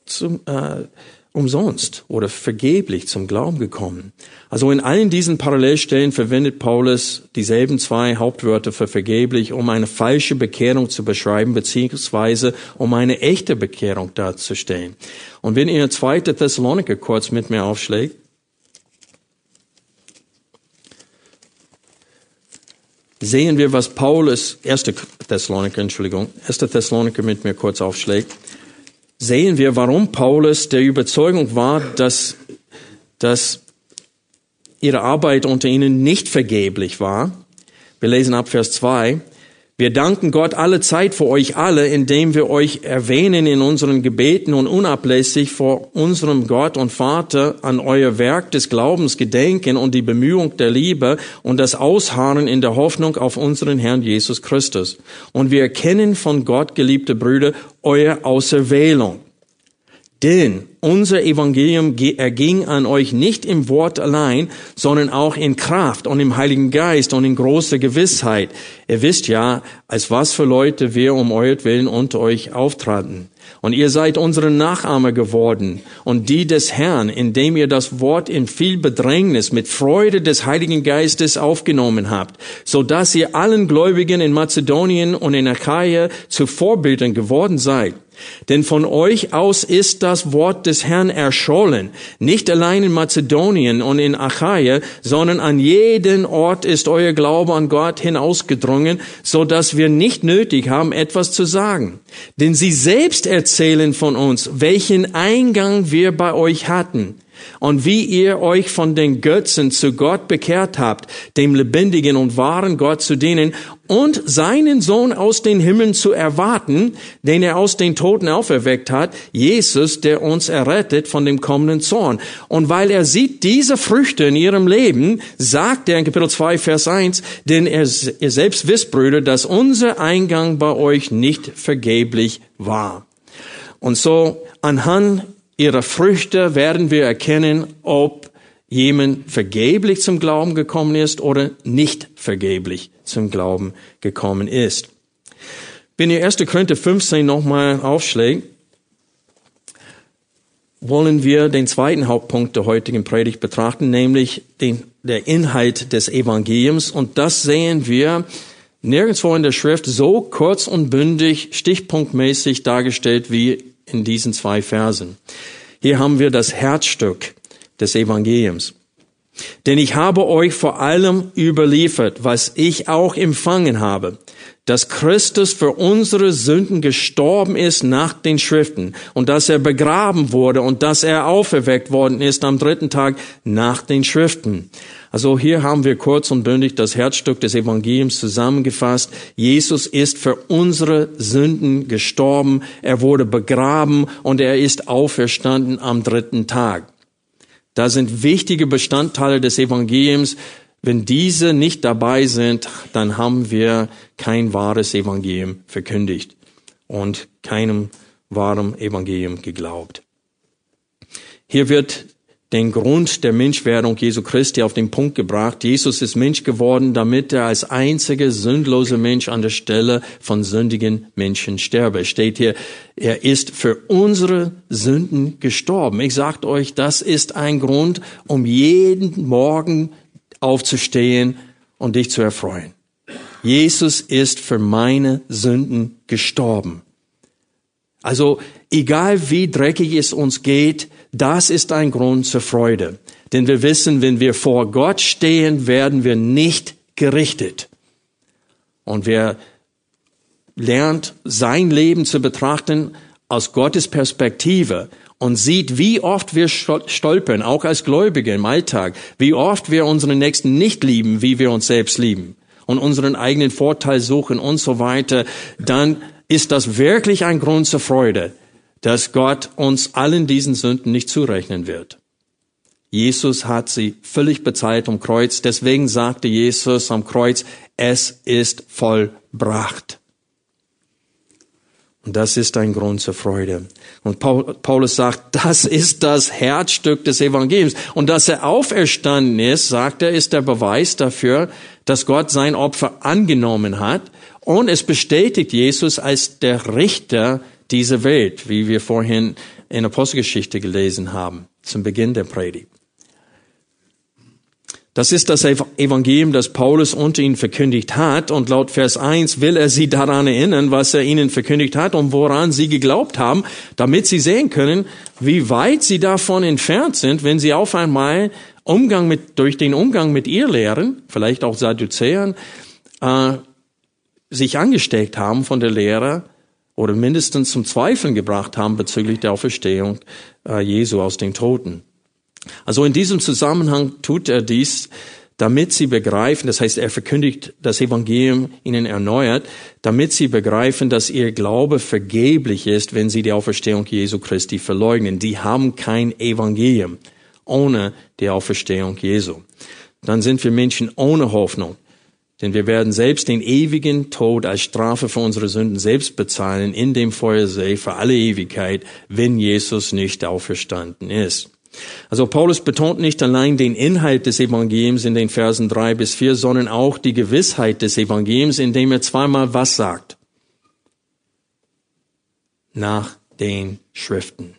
zum, äh, umsonst oder vergeblich zum Glauben gekommen. Also in allen diesen Parallelstellen verwendet Paulus dieselben zwei Hauptwörter für vergeblich, um eine falsche Bekehrung zu beschreiben, beziehungsweise um eine echte Bekehrung darzustellen. Und wenn ihr zweite Thessaloniker kurz mit mir aufschlägt, sehen wir, was Paulus, 1. Thessaloniker, Entschuldigung, 1. Thessaloniker mit mir kurz aufschlägt, sehen wir, warum Paulus der Überzeugung war, dass, dass ihre Arbeit unter ihnen nicht vergeblich war. Wir lesen ab Vers 2. Wir danken Gott alle Zeit für euch alle, indem wir euch erwähnen in unseren Gebeten und unablässig vor unserem Gott und Vater an euer Werk des Glaubens gedenken und die Bemühung der Liebe und das Ausharren in der Hoffnung auf unseren Herrn Jesus Christus. Und wir erkennen von Gott, geliebte Brüder, euer Auserwählung denn unser Evangelium erging an euch nicht im Wort allein, sondern auch in Kraft und im Heiligen Geist und in großer Gewissheit. Ihr wisst ja, als was für Leute wir um euretwillen unter euch auftraten. Und ihr seid unsere Nachahmer geworden und die des Herrn, indem ihr das Wort in viel Bedrängnis mit Freude des Heiligen Geistes aufgenommen habt, so dass ihr allen Gläubigen in Mazedonien und in Achaia zu Vorbildern geworden seid. Denn von euch aus ist das Wort des Herrn erschollen, nicht allein in Mazedonien und in Achaia, sondern an jeden Ort ist euer Glaube an Gott hinausgedrungen, so dass wir nicht nötig haben, etwas zu sagen. Denn sie selbst erzählen von uns, welchen Eingang wir bei euch hatten und wie ihr euch von den Götzen zu Gott bekehrt habt, dem lebendigen und wahren Gott zu dienen und seinen Sohn aus den Himmeln zu erwarten, den er aus den Toten auferweckt hat, Jesus, der uns errettet von dem kommenden Zorn. Und weil er sieht diese Früchte in ihrem Leben, sagt er in Kapitel 2, Vers 1, denn er, ihr selbst wisst, Brüder, dass unser Eingang bei euch nicht vergeblich war. Und so anhand ihrer Früchte werden wir erkennen, ob jemand vergeblich zum Glauben gekommen ist oder nicht vergeblich zum Glauben gekommen ist. Wenn ihr 1. Korinther 15 nochmal aufschlägt, wollen wir den zweiten Hauptpunkt der heutigen Predigt betrachten, nämlich den, der Inhalt des Evangeliums. Und das sehen wir nirgendwo in der Schrift so kurz und bündig, stichpunktmäßig dargestellt wie in diesen zwei Versen. Hier haben wir das Herzstück des Evangeliums. Denn ich habe euch vor allem überliefert, was ich auch empfangen habe, dass Christus für unsere Sünden gestorben ist nach den Schriften und dass er begraben wurde und dass er auferweckt worden ist am dritten Tag nach den Schriften. Also hier haben wir kurz und bündig das Herzstück des Evangeliums zusammengefasst. Jesus ist für unsere Sünden gestorben, er wurde begraben und er ist auferstanden am dritten Tag. Da sind wichtige Bestandteile des Evangeliums, wenn diese nicht dabei sind, dann haben wir kein wahres Evangelium verkündigt und keinem wahren Evangelium geglaubt. Hier wird den Grund der Menschwerdung Jesu Christi auf den Punkt gebracht. Jesus ist Mensch geworden, damit er als einziger sündloser Mensch an der Stelle von sündigen Menschen sterbe. Es steht hier, er ist für unsere Sünden gestorben. Ich sage euch, das ist ein Grund, um jeden Morgen aufzustehen und dich zu erfreuen. Jesus ist für meine Sünden gestorben. Also egal wie dreckig es uns geht, das ist ein Grund zur Freude. Denn wir wissen, wenn wir vor Gott stehen, werden wir nicht gerichtet. Und wer lernt, sein Leben zu betrachten aus Gottes Perspektive und sieht, wie oft wir stolpern, auch als Gläubige im Alltag, wie oft wir unseren Nächsten nicht lieben, wie wir uns selbst lieben und unseren eigenen Vorteil suchen und so weiter, dann ist das wirklich ein Grund zur Freude, dass Gott uns allen diesen Sünden nicht zurechnen wird. Jesus hat sie völlig bezahlt am Kreuz. Deswegen sagte Jesus am Kreuz, es ist vollbracht. Und das ist ein Grund zur Freude. Und Paulus sagt, [laughs] das ist das Herzstück des Evangeliums. Und dass er auferstanden ist, sagt er, ist der Beweis dafür, dass Gott sein Opfer angenommen hat. Und es bestätigt Jesus als der Richter dieser Welt, wie wir vorhin in Apostelgeschichte gelesen haben, zum Beginn der Predigt. Das ist das Evangelium, das Paulus unter ihnen verkündigt hat. Und laut Vers 1 will er sie daran erinnern, was er ihnen verkündigt hat und woran sie geglaubt haben, damit sie sehen können, wie weit sie davon entfernt sind, wenn sie auf einmal Umgang mit, durch den Umgang mit ihr Lehren, vielleicht auch Sadduzäern, äh, sich angesteckt haben von der Lehre oder mindestens zum Zweifeln gebracht haben bezüglich der Auferstehung äh, Jesu aus den Toten. Also in diesem Zusammenhang tut er dies, damit sie begreifen, das heißt, er verkündigt das Evangelium ihnen erneuert, damit sie begreifen, dass ihr Glaube vergeblich ist, wenn sie die Auferstehung Jesu Christi verleugnen. Die haben kein Evangelium ohne die Auferstehung Jesu. Dann sind wir Menschen ohne Hoffnung. Denn wir werden selbst den ewigen Tod als Strafe für unsere Sünden selbst bezahlen in dem Feuersee für alle Ewigkeit, wenn Jesus nicht auferstanden ist. Also Paulus betont nicht allein den Inhalt des Evangeliums in den Versen drei bis vier, sondern auch die Gewissheit des Evangeliums, indem er zweimal was sagt. Nach den Schriften.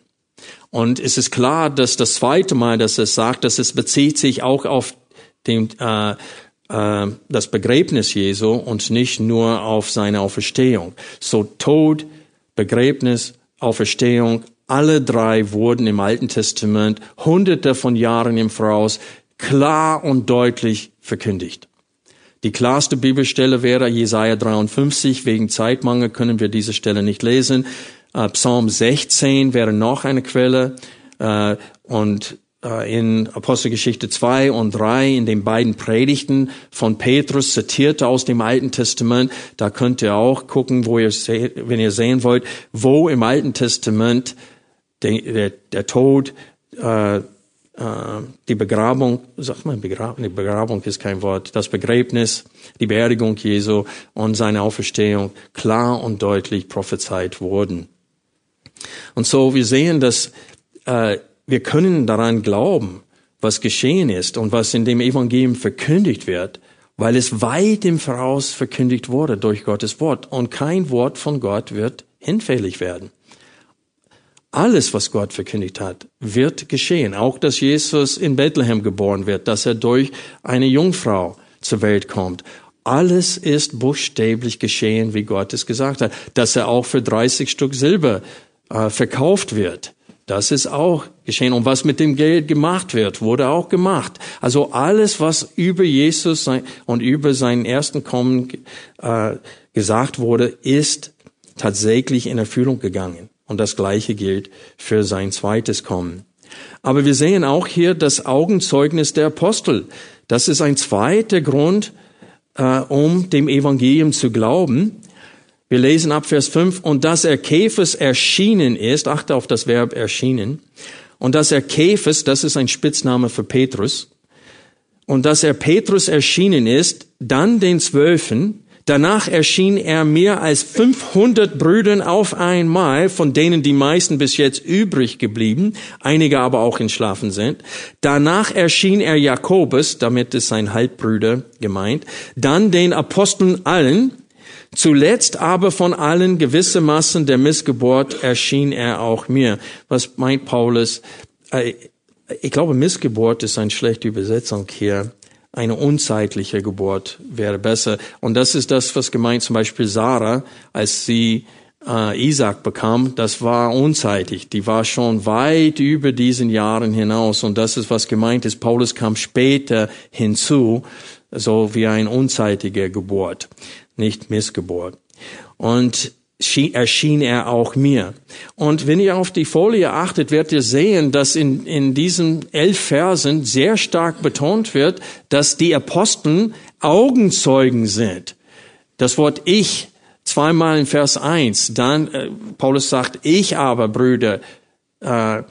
Und es ist klar, dass das zweite Mal, dass es sagt, dass es bezieht sich auch auf den, äh, äh, das Begräbnis Jesu und nicht nur auf seine Auferstehung. So Tod, Begräbnis Auferstehung, alle drei wurden im Alten Testament hunderte von Jahren im Voraus klar und deutlich verkündigt. Die klarste Bibelstelle wäre Jesaja 53. Wegen Zeitmangel können wir diese Stelle nicht lesen. Äh, Psalm 16 wäre noch eine Quelle. Äh, und in Apostelgeschichte 2 und 3, in den beiden Predigten von Petrus zitierte aus dem Alten Testament. Da könnt ihr auch gucken, wo ihr, wenn ihr sehen wollt, wo im Alten Testament der, der, der Tod, äh, äh, die Begrabung, sag mal, Begrabung, Begrabung ist kein Wort, das Begräbnis, die Beerdigung Jesu und seine Auferstehung klar und deutlich prophezeit wurden. Und so, wir sehen, dass äh, wir können daran glauben, was geschehen ist und was in dem Evangelium verkündigt wird, weil es weit im Voraus verkündigt wurde durch Gottes Wort. Und kein Wort von Gott wird hinfällig werden. Alles, was Gott verkündigt hat, wird geschehen. Auch, dass Jesus in Bethlehem geboren wird, dass er durch eine Jungfrau zur Welt kommt. Alles ist buchstäblich geschehen, wie Gott es gesagt hat. Dass er auch für 30 Stück Silber äh, verkauft wird. Das ist auch geschehen. Und was mit dem Geld gemacht wird, wurde auch gemacht. Also alles, was über Jesus und über seinen ersten Kommen äh, gesagt wurde, ist tatsächlich in Erfüllung gegangen. Und das Gleiche gilt für sein zweites Kommen. Aber wir sehen auch hier das Augenzeugnis der Apostel. Das ist ein zweiter Grund, äh, um dem Evangelium zu glauben. Wir lesen ab Vers 5, und dass er Käfers erschienen ist, achte auf das Verb erschienen, und dass er Käfers, das ist ein Spitzname für Petrus, und dass er Petrus erschienen ist, dann den Zwölfen, danach erschien er mehr als 500 Brüdern auf einmal, von denen die meisten bis jetzt übrig geblieben, einige aber auch entschlafen sind. Danach erschien er Jakobus, damit ist sein Halbbrüder gemeint, dann den Aposteln allen, Zuletzt aber von allen gewissermaßen der Missgeburt erschien er auch mir. Was meint Paulus? Äh, ich glaube, Missgeburt ist eine schlechte Übersetzung hier. Eine unzeitliche Geburt wäre besser. Und das ist das, was gemeint zum Beispiel Sarah, als sie äh, Isaac bekam, das war unzeitig. Die war schon weit über diesen Jahren hinaus. Und das ist, was gemeint ist. Paulus kam später hinzu, so wie eine unzeitige Geburt nicht Missgeburt. Und erschien er auch mir. Und wenn ihr auf die Folie achtet, werdet ihr sehen, dass in, in diesen elf Versen sehr stark betont wird, dass die Aposteln Augenzeugen sind. Das Wort ich zweimal in Vers 1, dann äh, Paulus sagt, ich aber, Brüder, äh,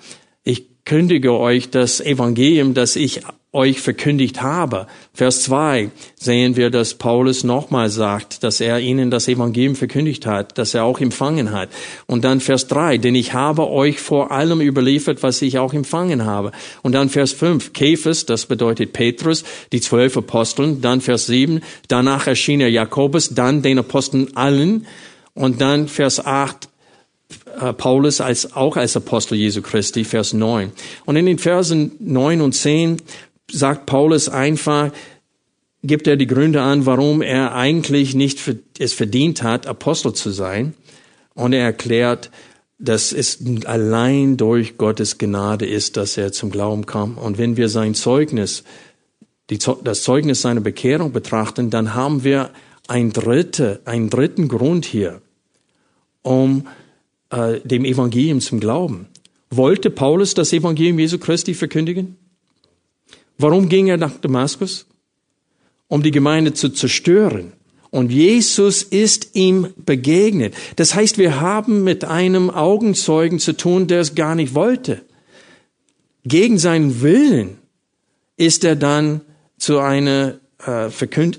ich kündige euch das Evangelium, das ich euch verkündigt habe. Vers 2 sehen wir, dass Paulus nochmal sagt, dass er ihnen das Evangelium verkündigt hat, dass er auch empfangen hat. Und dann Vers 3, denn ich habe euch vor allem überliefert, was ich auch empfangen habe. Und dann Vers 5, Kephas, das bedeutet Petrus, die zwölf Aposteln. Dann Vers 7, danach erschien er Jakobus, dann den Aposteln allen. Und dann Vers 8, äh, Paulus als, auch als Apostel Jesu Christi, Vers 9. Und in den Versen 9 und 10 sagt Paulus einfach, gibt er die Gründe an, warum er eigentlich nicht es verdient hat, Apostel zu sein. Und er erklärt, dass es allein durch Gottes Gnade ist, dass er zum Glauben kam. Und wenn wir sein Zeugnis, die, das Zeugnis seiner Bekehrung betrachten, dann haben wir ein dritte, einen dritten Grund hier, um äh, dem Evangelium zum Glauben. Wollte Paulus das Evangelium Jesu Christi verkündigen? Warum ging er nach Damaskus? Um die Gemeinde zu zerstören. Und Jesus ist ihm begegnet. Das heißt, wir haben mit einem Augenzeugen zu tun, der es gar nicht wollte. Gegen seinen Willen ist er dann zu, einer, äh,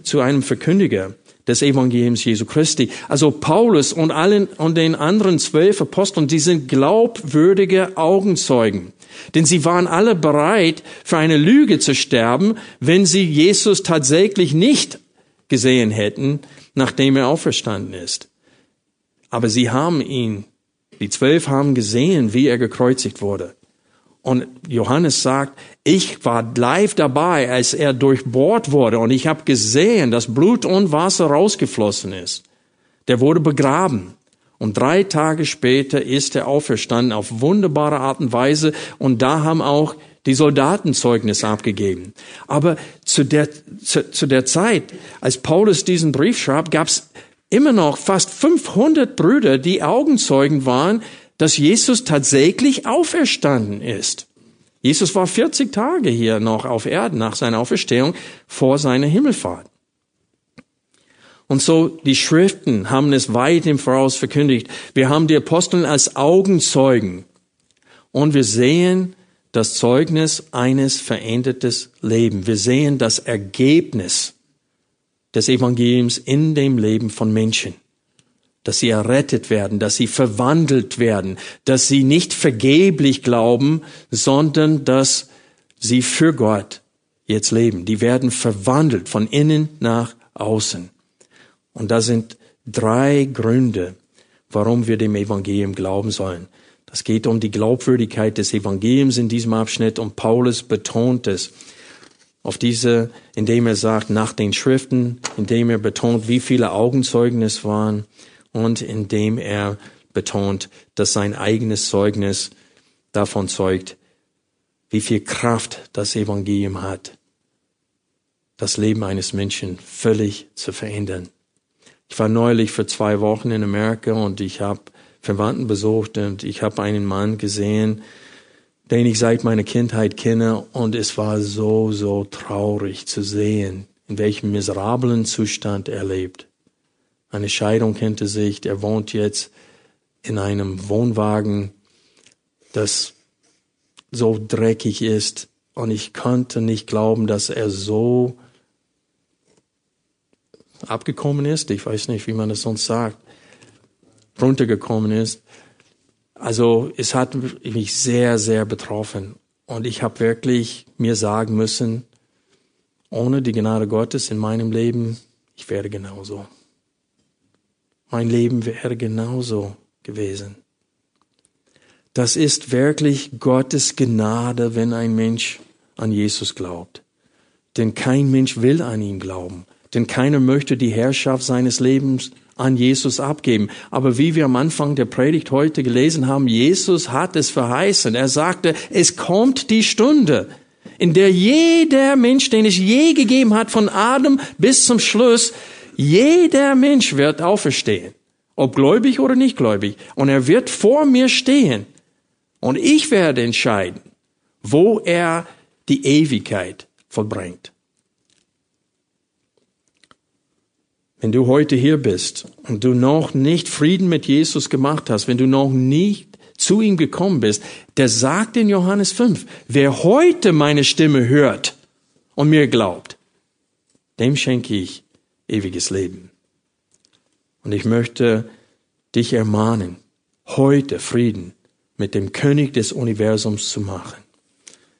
zu einem Verkündiger des Evangeliums Jesu Christi. Also Paulus und allen und den anderen zwölf Aposteln, die sind glaubwürdige Augenzeugen. Denn sie waren alle bereit, für eine Lüge zu sterben, wenn sie Jesus tatsächlich nicht gesehen hätten, nachdem er auferstanden ist. Aber sie haben ihn, die zwölf haben gesehen, wie er gekreuzigt wurde. Und Johannes sagt, ich war live dabei, als er durchbohrt wurde und ich habe gesehen, dass Blut und Wasser rausgeflossen ist. Der wurde begraben. Und drei Tage später ist er auferstanden auf wunderbare Art und Weise. Und da haben auch die Soldaten Zeugnis abgegeben. Aber zu der, zu, zu der Zeit, als Paulus diesen Brief schreibt, gab es immer noch fast 500 Brüder, die Augenzeugen waren, dass Jesus tatsächlich auferstanden ist. Jesus war 40 Tage hier noch auf Erden nach seiner Auferstehung vor seiner Himmelfahrt. Und so, die Schriften haben es weit im Voraus verkündigt. Wir haben die Apostel als Augenzeugen. Und wir sehen das Zeugnis eines verändertes Leben. Wir sehen das Ergebnis des Evangeliums in dem Leben von Menschen. Dass sie errettet werden, dass sie verwandelt werden, dass sie nicht vergeblich glauben, sondern dass sie für Gott jetzt leben. Die werden verwandelt von innen nach außen. Und da sind drei Gründe, warum wir dem Evangelium glauben sollen. Das geht um die Glaubwürdigkeit des Evangeliums in diesem Abschnitt und Paulus betont es auf diese, indem er sagt, nach den Schriften, indem er betont, wie viele Augenzeugen es waren und indem er betont, dass sein eigenes Zeugnis davon zeugt, wie viel Kraft das Evangelium hat, das Leben eines Menschen völlig zu verändern. Ich war neulich für zwei Wochen in Amerika und ich habe Verwandten besucht und ich habe einen Mann gesehen, den ich seit meiner Kindheit kenne und es war so, so traurig zu sehen, in welchem miserablen Zustand er lebt. Eine Scheidung hinter sich, er wohnt jetzt in einem Wohnwagen, das so dreckig ist und ich konnte nicht glauben, dass er so abgekommen ist. Ich weiß nicht, wie man das sonst sagt. Runtergekommen ist. Also es hat mich sehr, sehr betroffen. Und ich habe wirklich mir sagen müssen, ohne die Gnade Gottes in meinem Leben, ich wäre genauso. Mein Leben wäre genauso gewesen. Das ist wirklich Gottes Gnade, wenn ein Mensch an Jesus glaubt. Denn kein Mensch will an ihn glauben. Denn keiner möchte die Herrschaft seines Lebens an Jesus abgeben. Aber wie wir am Anfang der Predigt heute gelesen haben, Jesus hat es verheißen. Er sagte, es kommt die Stunde, in der jeder Mensch, den es je gegeben hat, von Adam bis zum Schluss, jeder Mensch wird auferstehen. Ob gläubig oder nicht gläubig. Und er wird vor mir stehen. Und ich werde entscheiden, wo er die Ewigkeit vollbringt. Wenn du heute hier bist und du noch nicht Frieden mit Jesus gemacht hast, wenn du noch nicht zu ihm gekommen bist, der sagt in Johannes 5, wer heute meine Stimme hört und mir glaubt, dem schenke ich ewiges Leben. Und ich möchte dich ermahnen, heute Frieden mit dem König des Universums zu machen,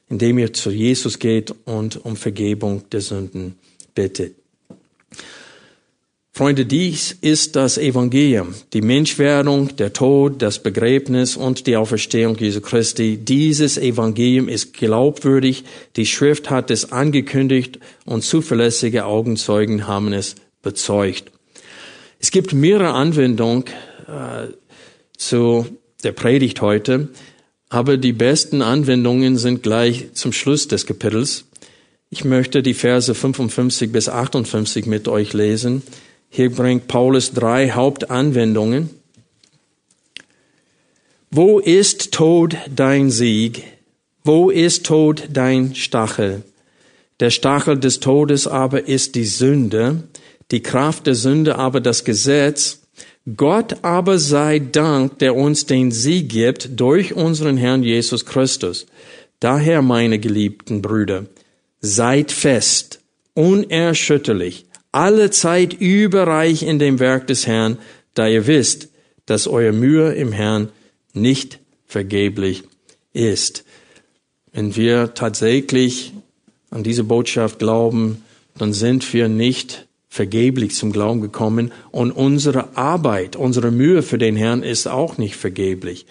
indem ihr zu Jesus geht und um Vergebung der Sünden bittet. Freunde, dies ist das Evangelium, die Menschwerdung, der Tod, das Begräbnis und die Auferstehung Jesu Christi. Dieses Evangelium ist glaubwürdig, die Schrift hat es angekündigt und zuverlässige Augenzeugen haben es bezeugt. Es gibt mehrere Anwendungen äh, zu der Predigt heute, aber die besten Anwendungen sind gleich zum Schluss des Kapitels. Ich möchte die Verse 55 bis 58 mit euch lesen. Hier bringt Paulus drei Hauptanwendungen. Wo ist Tod dein Sieg? Wo ist Tod dein Stachel? Der Stachel des Todes aber ist die Sünde, die Kraft der Sünde aber das Gesetz. Gott aber sei Dank, der uns den Sieg gibt durch unseren Herrn Jesus Christus. Daher, meine geliebten Brüder, seid fest, unerschütterlich, alle Zeit überreich in dem Werk des Herrn, da ihr wisst, dass euer Mühe im Herrn nicht vergeblich ist. Wenn wir tatsächlich an diese Botschaft glauben, dann sind wir nicht vergeblich zum Glauben gekommen und unsere Arbeit, unsere Mühe für den Herrn ist auch nicht vergeblich.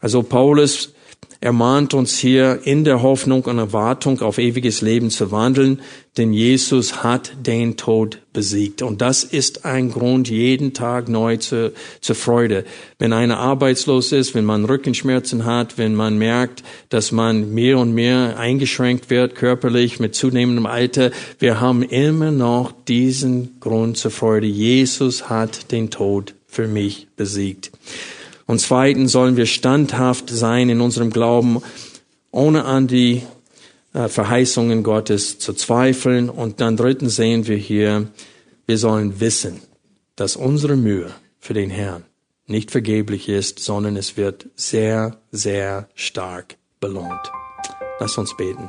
Also Paulus ermahnt uns hier in der Hoffnung und Erwartung auf ewiges Leben zu wandeln, denn Jesus hat den Tod besiegt. Und das ist ein Grund jeden Tag neu zu, zur Freude. Wenn einer arbeitslos ist, wenn man Rückenschmerzen hat, wenn man merkt, dass man mehr und mehr eingeschränkt wird körperlich mit zunehmendem Alter, wir haben immer noch diesen Grund zur Freude. Jesus hat den Tod für mich besiegt. Und zweitens sollen wir standhaft sein in unserem Glauben, ohne an die äh, Verheißungen Gottes zu zweifeln. Und dann drittens sehen wir hier, wir sollen wissen, dass unsere Mühe für den Herrn nicht vergeblich ist, sondern es wird sehr, sehr stark belohnt. Lass uns beten.